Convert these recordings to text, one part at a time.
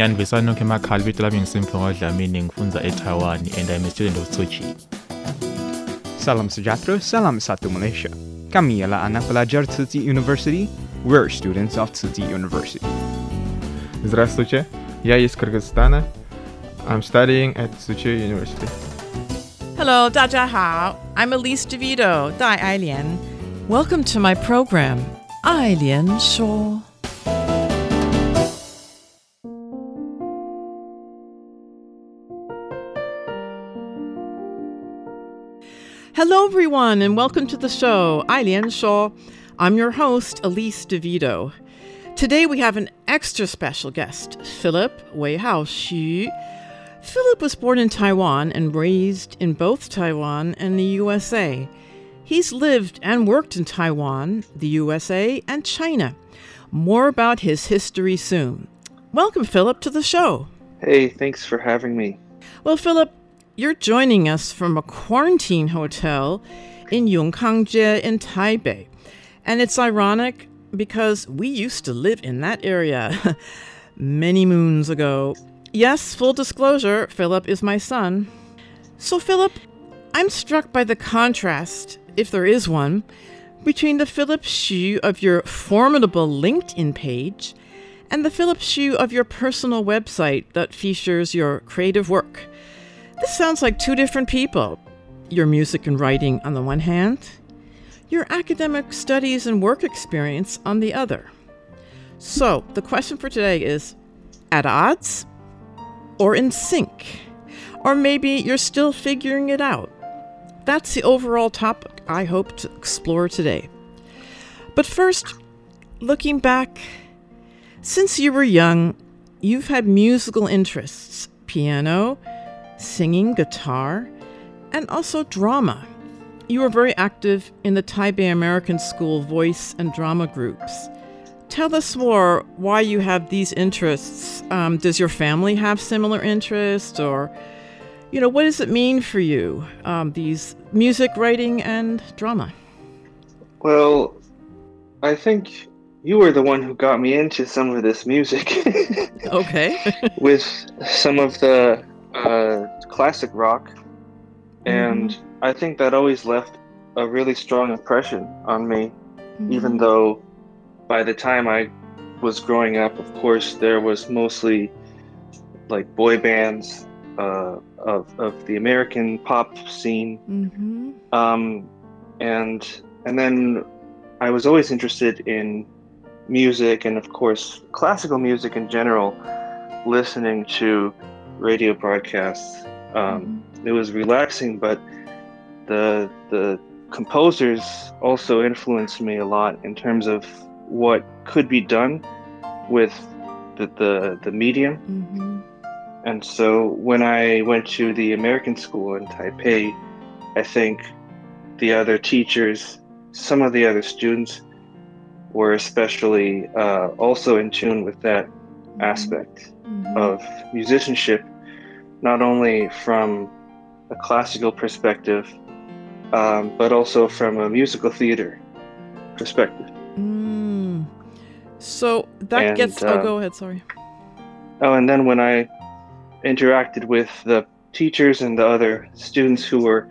Yani besanokho emakhaya libito lami ngisimphiwe kwadlamini ngifunza eTaiwan and I'm a student of Tzu Chi. Salam Sujatro, Salam Satu Malaysia. Kami ialah anak pelajar Tsinghua University. We're students of Tsinghua University. Здравствуйте, я из Кыргызстана. I'm studying at Tsinghua University. Hello, 大家好. I'm Elise DeVito, Dai Ailian. Welcome to my program, Ailian Shuo. Hello, everyone, and welcome to the show, Ai Lian Shuo. I'm your host, Elise DeVito. Today we have an extra special guest, Philip Weihao Xu. Philip was born in Taiwan and raised in both Taiwan and the USA. He's lived and worked in Taiwan, the USA, and China. More about his history soon. Welcome, Philip, to the show. Hey, thanks for having me. Well, Philip, you're joining us from a quarantine hotel in Yongkangjie in Taipei. And it's ironic because we used to live in that area many moons ago. Yes, full disclosure, Philip is my son. So, Philip, I'm struck by the contrast, if there is one, between the Philip Xu of your formidable LinkedIn page and the Philip Xu of your personal website that features your creative work. This sounds like two different people. Your music and writing on the one hand, your academic studies and work experience on the other. So, the question for today is at odds or in sync? Or maybe you're still figuring it out. That's the overall topic I hope to explore today. But first, looking back, since you were young, you've had musical interests piano, singing, guitar, and also drama. You were very active in the Taipei American School voice and drama groups. Tell us more why you have these interests. Um, does your family have similar interests, or, you know, what does it mean for you, um, these music, writing, and drama? Well, I think you were the one who got me into some of this music Okay. with some of the uh, classic rock. And I think that always left a really strong impression on me, even though by the time I was growing up, of course, there was mostly like boy bands uh, of, of the American pop scene. hmm um, and and then I was always interested in music and of course classical music in general. Listening to radio broadcasts, um, it was relaxing, but the the composers also influenced me a lot in terms of what could be done with the the, the medium. hmm And so when I went to the American school in Taipei, I think the other teachers, some of the other students, were especially uh, also in tune with that aspect of musicianship, not only from a classical perspective, um, but also from a musical theater perspective. Mm. So that And, gets. uh, oh, go ahead. Sorry. Oh, and then when I interacted with the teachers and the other students who were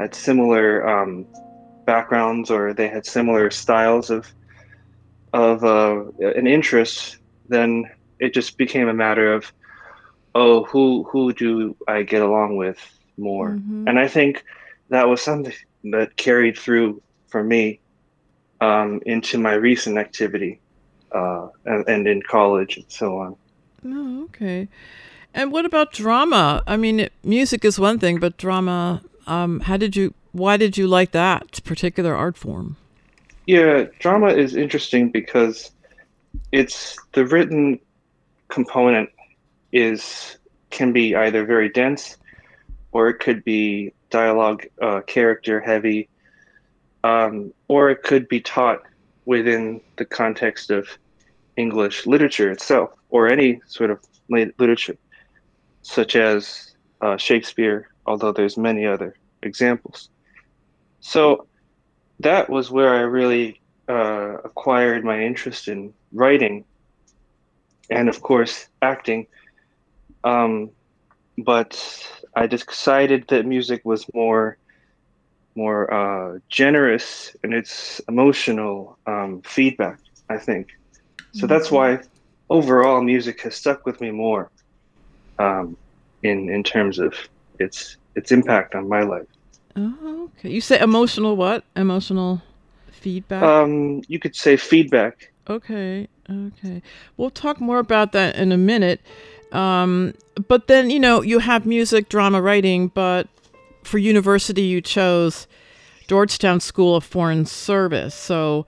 at similar um, backgrounds or they had similar styles of of uh, an interest, then it just became a matter of, oh, who who do I get along with more. Mhm. And I think that was something that carried through for me um, into my recent activity uh, and, and in college and so on. Oh, okay. And what about drama? I mean, music is one thing, but drama. Um, how did you? Why did you like that particular art form? Yeah, drama is interesting because it's the written component is can be either very dense or it could be dialogue uh, character heavy um, or it could be taught within the context of English literature itself or any sort of literature such as uh, Shakespeare although there's many other examples so that was where I really uh, acquired my interest in writing and, of course, acting. Um, but I decided that music was more more uh, generous in its emotional um, feedback. I think so. That's why overall music has stuck with me more um, in in terms of its its impact on my life. Oh, okay. You say emotional what? Emotional feedback. Um, you could say feedback. Okay, okay. We'll talk more about that in a minute. Um, but then, you know, you have music, drama, writing, but for university, you chose Georgetown School of Foreign Service. So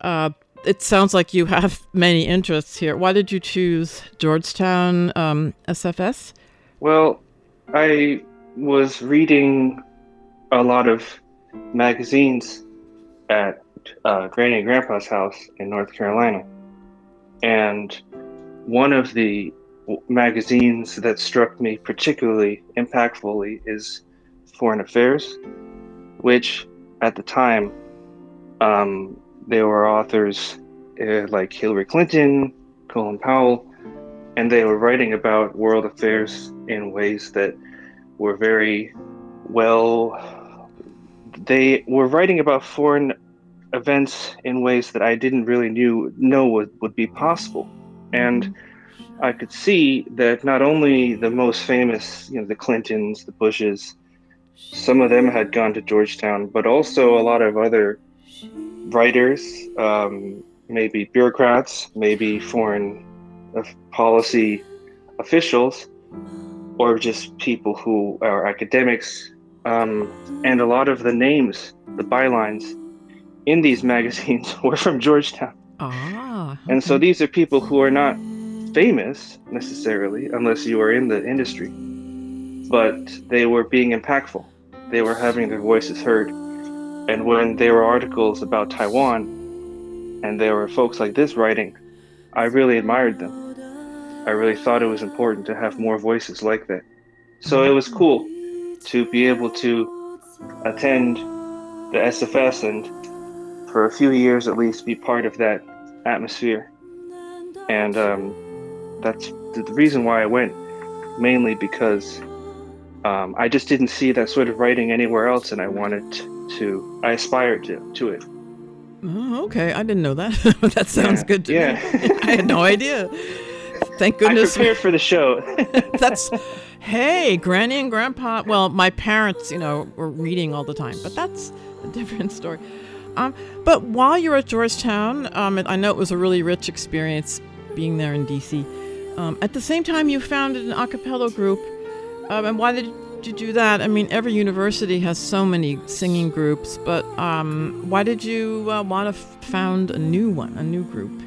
uh, it sounds like you have many interests here. Why did you choose Georgetown um, SFS? Well, I was reading a lot of magazines at uh, Granny and Grandpa's house in North Carolina. And one of the magazines that struck me particularly impactfully is Foreign Affairs, which at the time um, there were authors uh, like Hillary Clinton, Colin Powell, and they were writing about world affairs in ways that were very well. They were writing about foreign events in ways that I didn't really knew know would, would be possible, and I could see that not only the most famous, you know, the Clintons, the Bushes, some of them had gone to Georgetown, but also a lot of other writers, um, maybe bureaucrats, maybe foreign policy officials, or just people who are academics. Um, and a lot of the names, the bylines in these magazines were from Georgetown. Ah. And so these are people who are not famous necessarily, unless you are in the industry, but they were being impactful. They were having their voices heard. And when there were articles about Taiwan and there were folks like this writing, I really admired them. I really thought it was important to have more voices like that. So it was cool to be able to attend the SFS and for a few years at least be part of that atmosphere. And um, that's the reason why I went, mainly because um, I just didn't see that sort of writing anywhere else, and I wanted to, I aspired to, to it. Oh, okay. I didn't know that. that sounds Yeah, good to yeah. me. I had no idea. Thank goodness. I prepared for the show. that's hey, Granny and Grandpa. Well, my parents, you know, were reading all the time, but that's a different story. Um, but while you're at Georgetown, um, I know it was a really rich experience being there in DC. Um, at the same time, you founded an a cappella group. Um, and why did you do that? I mean, every university has so many singing groups, but um, why did you uh, want to f- found a new one, a new group?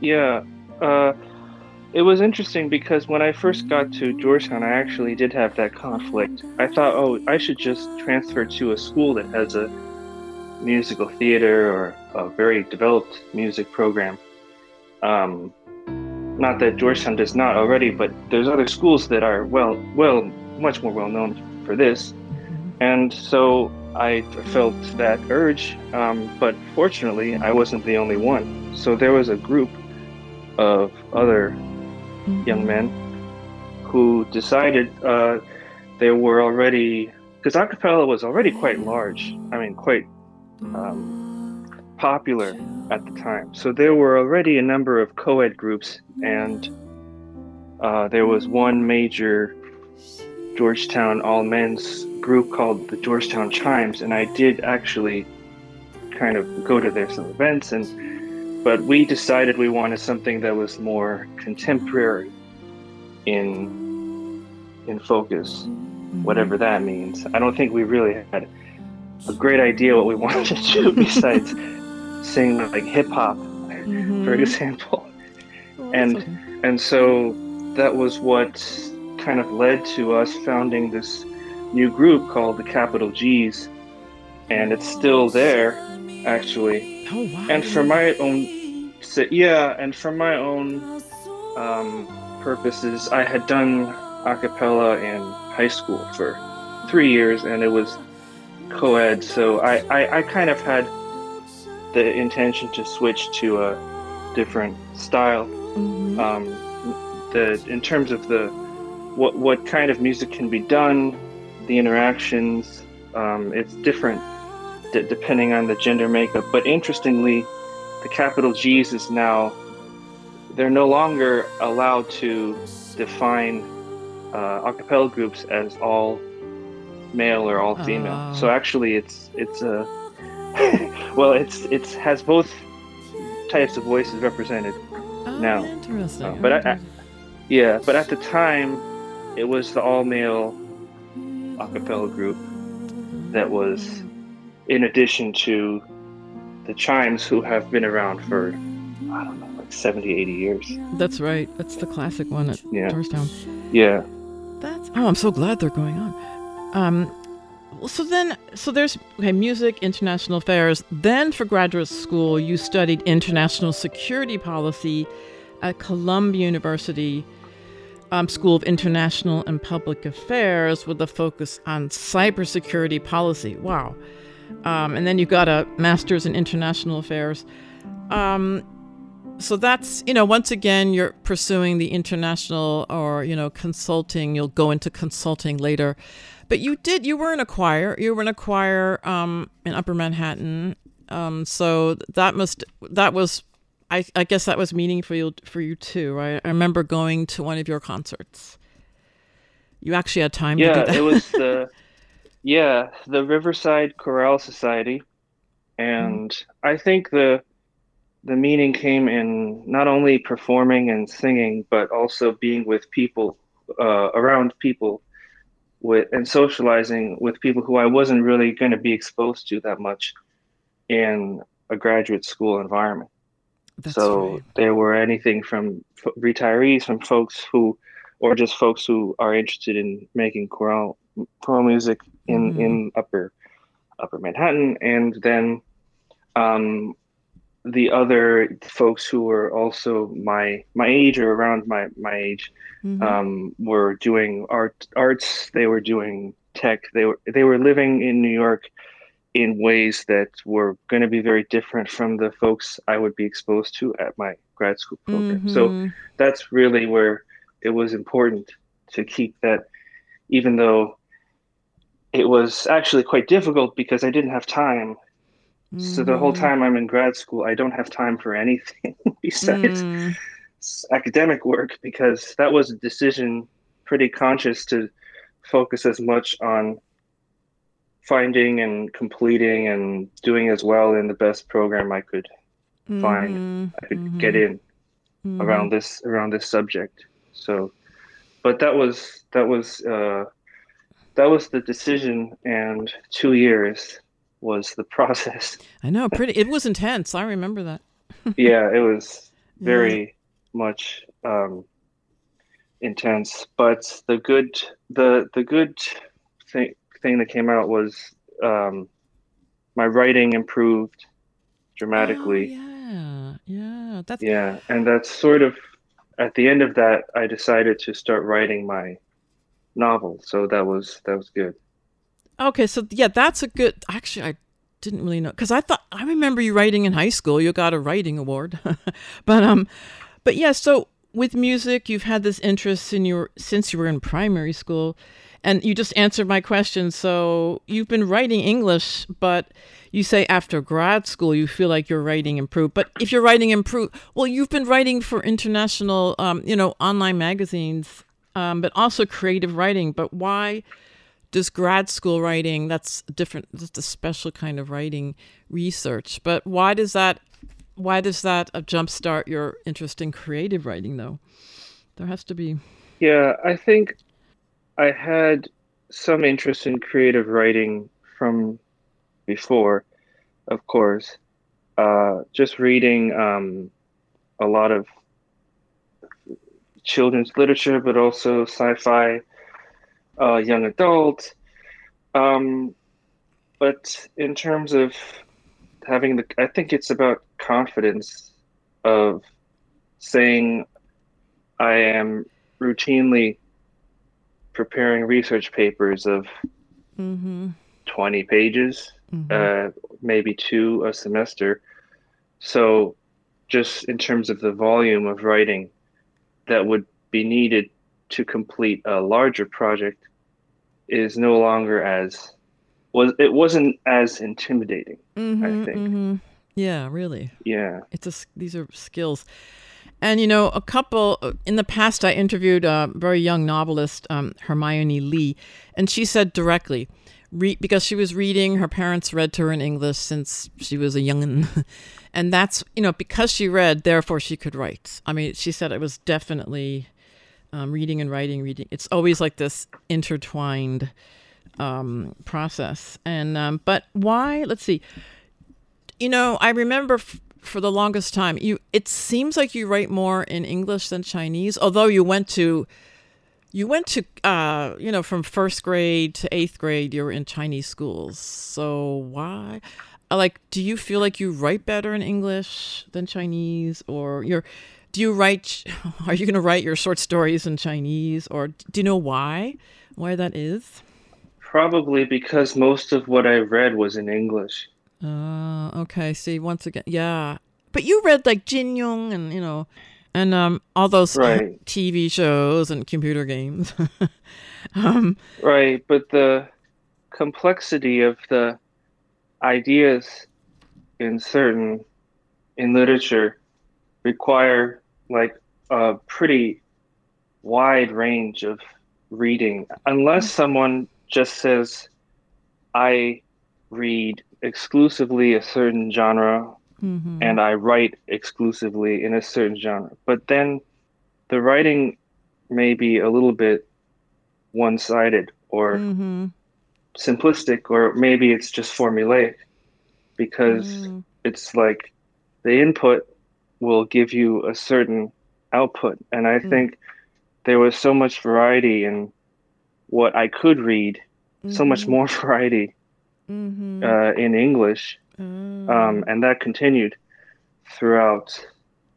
Yeah, uh, it was interesting because when I first got to Georgetown, I actually did have that conflict. I thought, oh, I should just transfer to a school that has a musical theater or a very developed music program. Um, not that Georgetown does not already, but there's other schools that are well, well, much more well known for this. And so I felt that urge, um, but fortunately, I wasn't the only one. So there was a group of other young men who decided uh, they were already because acapella was already quite large. I mean, quite um, popular at the time. So there were already a number of co-ed groups, and uh, there was one major Georgetown all men's group called the Georgetown Chimes, and I did actually kind of go to their some events and but we decided we wanted something that was more contemporary in in focus whatever that means i don't think we really had a great idea what we wanted to do besides sing like hip hop Mm-hmm. for example. And and so that was what kind of led to us founding this new group called the capital g's. And it's still there actually. Oh wow. and for my own yeah and for my own um, purposes i had done a cappella in high school for three years and it was co-ed. So I, I, I kind of had the intention to switch to a different style Mhm. um, the in terms of the what what kind of music can be done the interactions um, it's different d- depending on the gender makeup but interestingly the capital g's is now they're no longer allowed to define uh, a cappella groups as all male or all female Oh. so actually it's it's a well it's it's has both types of voices represented Oh, now. Interesting. Uh, but I, I, yeah, but at the time, it was the all-male a cappella group that was, in addition to the Chimes, who have been around for I don't know, like 70, 80 years. That's right. That's the classic one at Yeah. Georgetown. Yeah, That's oh, I'm so glad they're going on. Um, so then, so there's okay, music, international affairs. Then for graduate school, you studied international security policy at Columbia University um, School of International and Public Affairs with a focus on cybersecurity policy. Wow. Um, and then you got a master's in international affairs. Um, so that's you know once again you're pursuing the international or you know consulting you'll go into consulting later but you did you were in a choir you were in a choir um, in upper manhattan um, so that must that was I, I guess that was meaning for you for you too right? I remember going to one of your concerts. You actually had time to yeah. It was the yeah the Riverside Choral Society, and I think the the meaning came in not only performing and singing, but also being with people uh, around people with and socializing with people who I wasn't really going to be exposed to that much in a graduate school environment. That's so right. there were anything from f- retirees, from folks who, or just folks who are interested in making choral choral music in Mhm. in upper upper Manhattan, and then um, the other folks who were also my my age or around my my age Mhm. um, were doing art arts. They were doing tech. They were they were living in New York in ways that were going to be very different from the folks I would be exposed to at my grad school program. So Mhm. that's really where it was important to keep that, even though it was actually quite difficult because I didn't have time. So the whole Mhm. time I'm in grad school, I don't have time for anything besides Mm. academic work because that was a decision pretty conscious to focus as much on finding and completing and doing as well in the best program I could find Mhm. I could get Mhm. in Mhm. around this around this subject. So but that was that was uh that was the decision and two years was the process. I know, pretty. It was intense. I remember that. yeah, it was Yeah. very much um, intense. But the good the the good thing thing that came out was um, my writing improved dramatically. Oh, yeah, yeah. That's Yeah, and that's sort of at the end of that, I decided to start writing my novel. So that was that was good. Okay. So yeah, that's a good. Actually, I didn't really know because I thought I remember you writing in high school. You got a writing award, but um, but yeah. So with music, you've had this interest in your since you were in primary school, and you just answered my question. So you've been writing English, but you say after grad school you feel like your writing improved. But if your writing improved, well, you've been writing for international, um, you know, online magazines um, but also creative writing. But why does grad school writing? That's different. That's a special kind of writing research. But why does that? Why does that uh, jumpstart your interest in creative writing, though? There has to be. Yeah, I think I had some interest in creative writing from before, of course. Uh, just reading um, a lot of children's literature, but also sci-fi, uh, young adult. Um, but in terms of having the, I think it's about confidence of saying I am routinely preparing research papers of Mm-hmm. 20 pages, uh, maybe two a semester. So, just in terms of the volume of writing that would be needed to complete a larger project, is no longer as was it wasn't as intimidating. Mhm, I think. mhm. Yeah, really. Yeah. It's a, these are skills. And you know, a couple in the past, I interviewed a very young novelist, um, Hermione Lee, and she said directly, re- because she was reading, her parents read to her in English since she was a youngin, and that's you know because she read, therefore she could write. I mean, she said it was definitely um, reading and writing, reading. It's always like this intertwined um, process. And um, but why? Let's see you know, I remember f- for the longest time, you it seems like you write more in English than Chinese, although you went to you went to uh, you know, from first grade to eighth grade, you were in Chinese schools. So why? uh, Like, do you feel like you write better in English than Chinese, or you're? Do you write? Are you going to write your short stories in Chinese, or do you know why? Why that is? Probably because most of what I read was in English. Uh, okay. See, once again, yeah. But you read like Jin Yong and you know, and um, all those Right. TV shows and computer games. um, Right, but the complexity of the ideas in certain in literature require like a pretty wide range of reading unless someone just says I read exclusively a certain genre mhm. and I write exclusively in a certain genre. But then the writing may be a little bit one sided or Mhm. simplistic, or maybe it's just formulaic because Mm. it's like the input will give you a certain output. And I Mm. think there was so much variety in what I could read, so much Mhm. more variety Mhm. uh, in English Mm. um, and that continued throughout.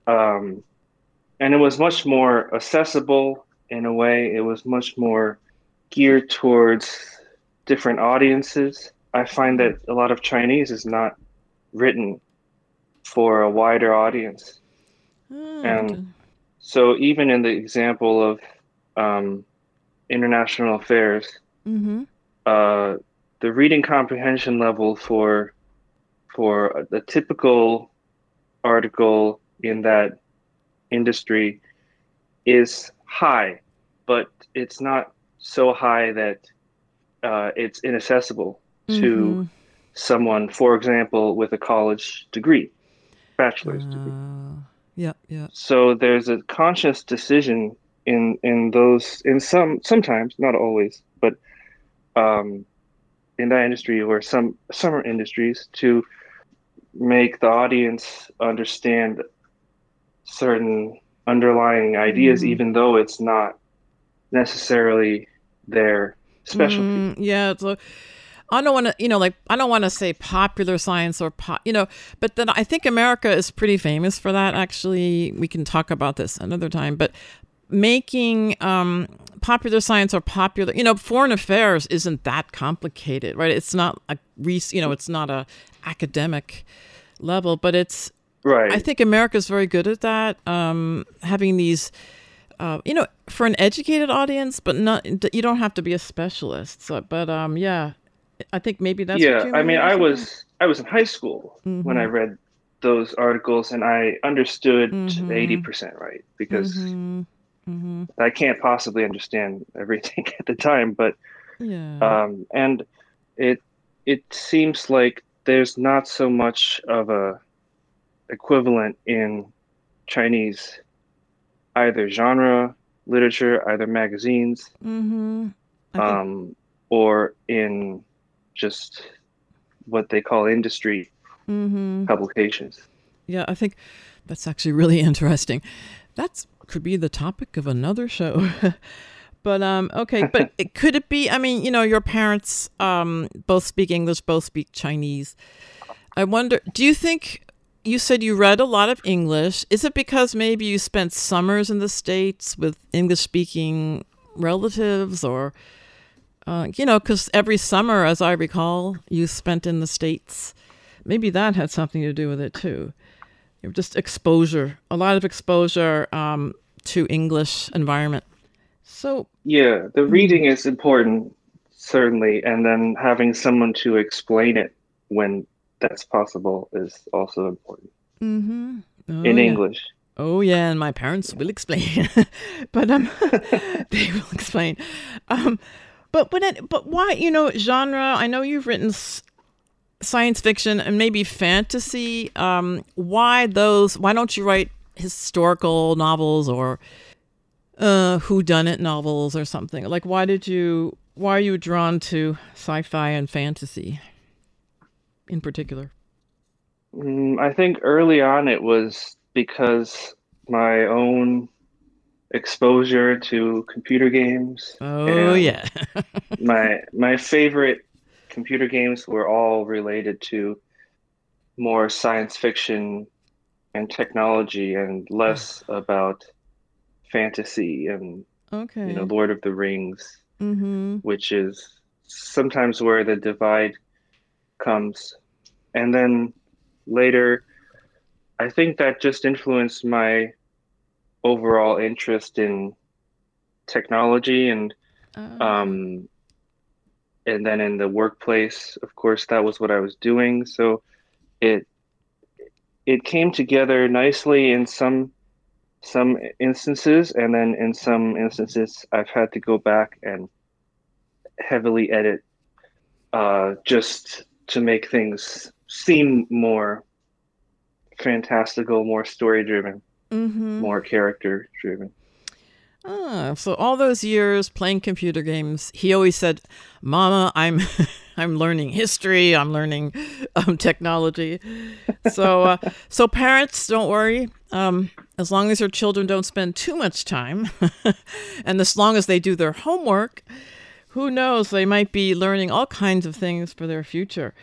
Um, and it was much more accessible in a way. It was much more geared towards different audiences. I find that a lot of Chinese is not written for a wider audience. Ah, and. So even in the example of um, international affairs, Mhm. uh, the reading comprehension level for for a, typical article in that industry is high, but it's not so high that uh, it's inaccessible to Mhm. someone, for example, with a college degree, bachelor's degree. Uh, yeah, yeah. So there's a conscious decision in in those in some sometimes not always, but um, in that industry or some summer industries to make the audience understand certain underlying ideas, Mhm. even though it's not necessarily their specialty. Mm, yeah, it's a, I don't want to, you know, like I don't want to say popular science or pop, you know, but then I think America is pretty famous for that. Actually, we can talk about this another time. But making um, popular science or popular, you know, foreign affairs isn't that complicated, right? It's not a, you know, it's not a academic level, but it's. Right. I think America's very good at that. Um, having these uh, you know, for an educated audience, but not you don't have to be a specialist. So, but um, yeah, I think maybe that's what yeah. I mean, I was I was in high school when I Mhm. read those articles, and I understood Mhm. eighty percent right because Mhm. Mm-hmm. I can't possibly understand everything at the time, but Yeah. um, and it it seems like there's not so much of a equivalent in Chinese either genre literature, either magazines, mm-hmm. Um, or in just what they call industry mm-hmm. publications. Yeah, I think that's actually really interesting. That's could be the topic of another show. but um okay, but it, could it be I mean, you know, your parents um both speak English, both speak Chinese. I wonder, do you think you said you read a lot of English? Is it because maybe you spent summers in the states with English speaking relatives or uh, you know, because every summer, as I recall, you spent in the States. Maybe that had something to do with it too. You know, Just exposure, a lot of exposure um, to English environment. So, Yeah, the reading is important, certainly, and then having someone to explain it when that's possible is also important mm-hmm. oh, in yeah. English. Oh yeah, and my parents will explain, but um, they will explain. Um, but but it, but why you know genre? I know you've written s- science fiction and maybe fantasy. Um, why those? Why don't you write historical novels or uh, who done it novels or something? Like why did you? Why are you drawn to sci-fi and fantasy in particular? Mm, I think early on it was because my own exposure to computer games. Oh yeah. my my favorite computer games were all related to more science fiction and technology and less about fantasy and okay. you know Lord of the Rings, mm-hmm. which is sometimes where the divide comes. And then later I think that just influenced my overall interest in technology and um, and then in the workplace, of course, that was what I was doing. So it it came together nicely in some some instances, and then in some instances, I've had to go back and heavily edit uh, just to make things seem more fantastical, more story driven, Mm-hmm. more character driven. Ah, so all those years playing computer games, he always said, "Mama, I'm, I'm learning history. I'm learning um, technology." So, uh, so parents, don't worry. Um, as long as your children don't spend too much time, and as long as they do their homework, who knows? They might be learning all kinds of things for their future.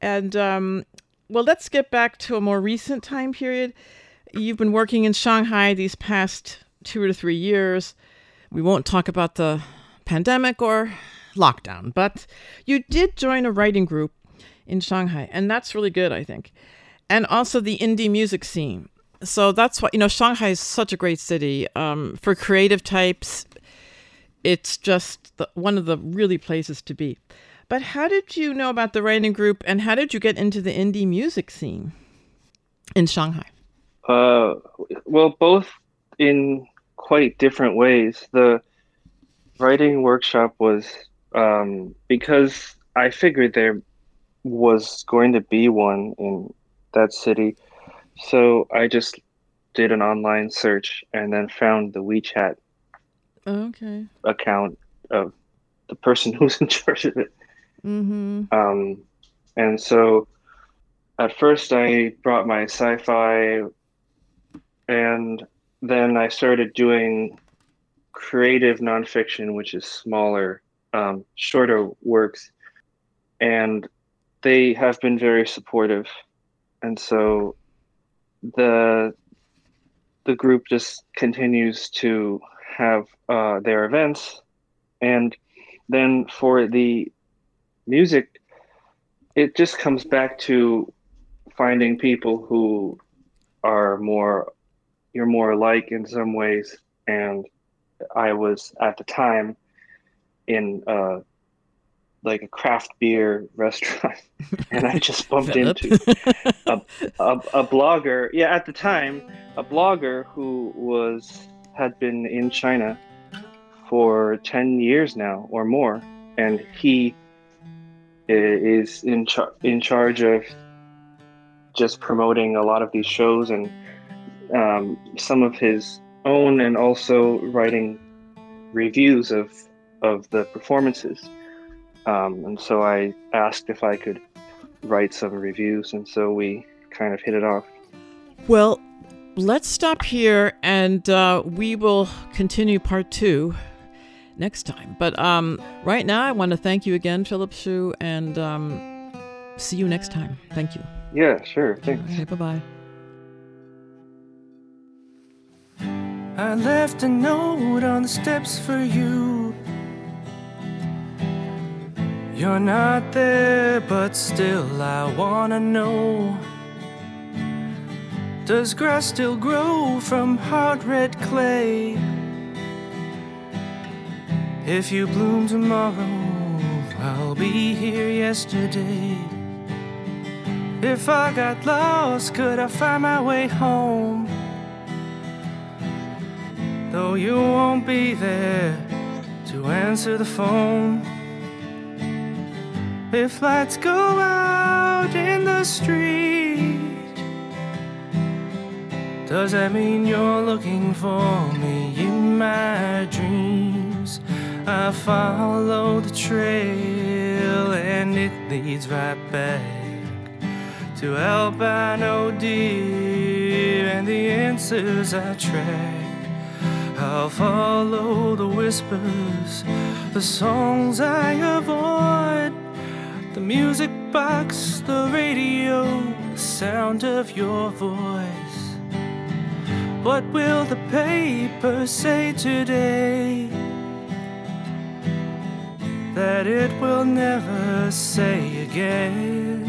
And um, well, let's get back to a more recent time period. You've been working in Shanghai these past two to three years. We won't talk about the pandemic or lockdown, but you did join a writing group in Shanghai, and that's really good, I think. And also the indie music scene. So that's why, you know, Shanghai is such a great city. Um, for creative types, it's just the, one of the really places to be. But how did you know about the writing group, and how did you get into the indie music scene in Shanghai? Uh, well, both in quite different ways. The writing workshop was um, because I figured there was going to be one in that city. So I just did an online search and then found the WeChat Okay. account of the person who's in charge of it. Mm-hmm. Um, and so at first I brought my sci-fi and then I started doing creative nonfiction, which is smaller, um, shorter works. And they have been very supportive. And so the the group just continues to have uh, their events. And then for the music, it just comes back to finding people who are more you're more alike in some ways. And i was at the time in uh like a craft beer restaurant. And i just bumped into a, a, a blogger. Yeah at the time a blogger who was had been in China for 10 years now or more, and he is in, char- in charge of just promoting a lot of these shows and um, some of his own, and also writing reviews of, of the performances. Um, and so I asked if I could write some reviews, and so we kind of hit it off. Well, let's stop here and uh, we will continue part two next time. But um, right now, I want to thank you again, Philip Xu, and um, see you next time. Thank you. Yeah, sure. Thanks. Okay, bye bye. I left a note on the steps for you. You're not there, but still I wanna know. Does grass still grow from hard red clay? If you bloom tomorrow, I'll be here yesterday. If I got lost, could I find my way home? Though you won't be there to answer the phone. If lights go out in the street, does that mean you're looking for me in my dreams? I follow the trail and it leads right back to albino deer and the answers I track. I'll follow the whispers, the songs I avoid, the music box, the radio, the sound of your voice. What will the paper say today? That it will never say again.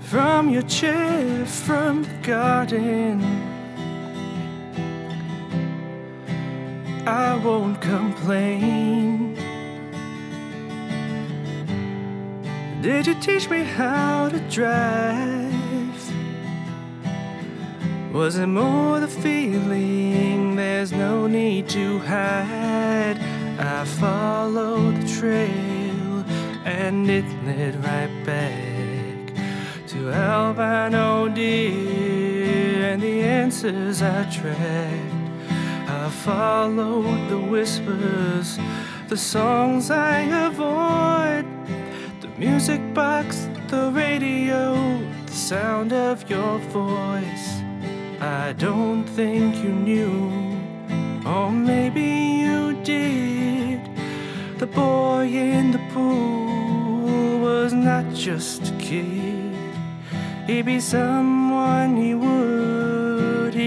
From your chair, from the garden. I won't complain. Did you teach me how to drive? Was it more the feeling? There's no need to hide. I followed the trail and it led right back to albino deer and the answers I tracked. I followed the whispers, the songs I avoid, the music box, the radio, the sound of your voice. I don't think you knew, or maybe you did. The boy in the pool was not just a kid, he'd be someone he would.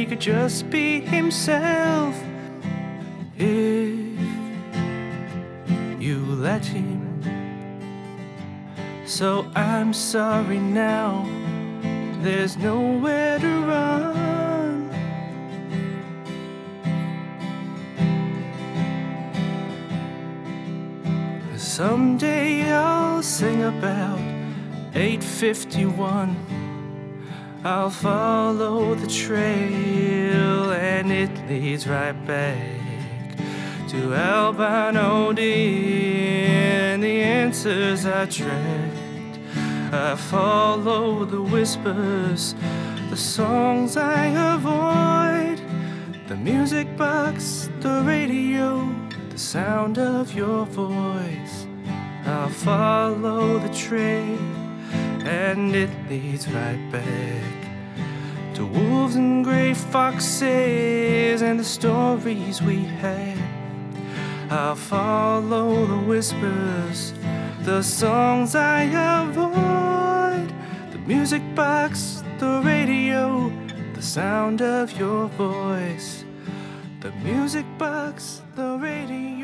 He could just be himself if you let him. So I'm sorry now, there's nowhere to run. Someday I'll sing about 851. I'll follow the trail and it leads right back to albino deer and the answers I tracked. I follow the whispers, the songs I avoid, the music box, the radio, the sound of your voice. I'll follow the trail and it leads right back to wolves and gray foxes and the stories we had. I'll follow the whispers, the songs I avoid, the music box, the radio, the sound of your voice, the music box, the radio.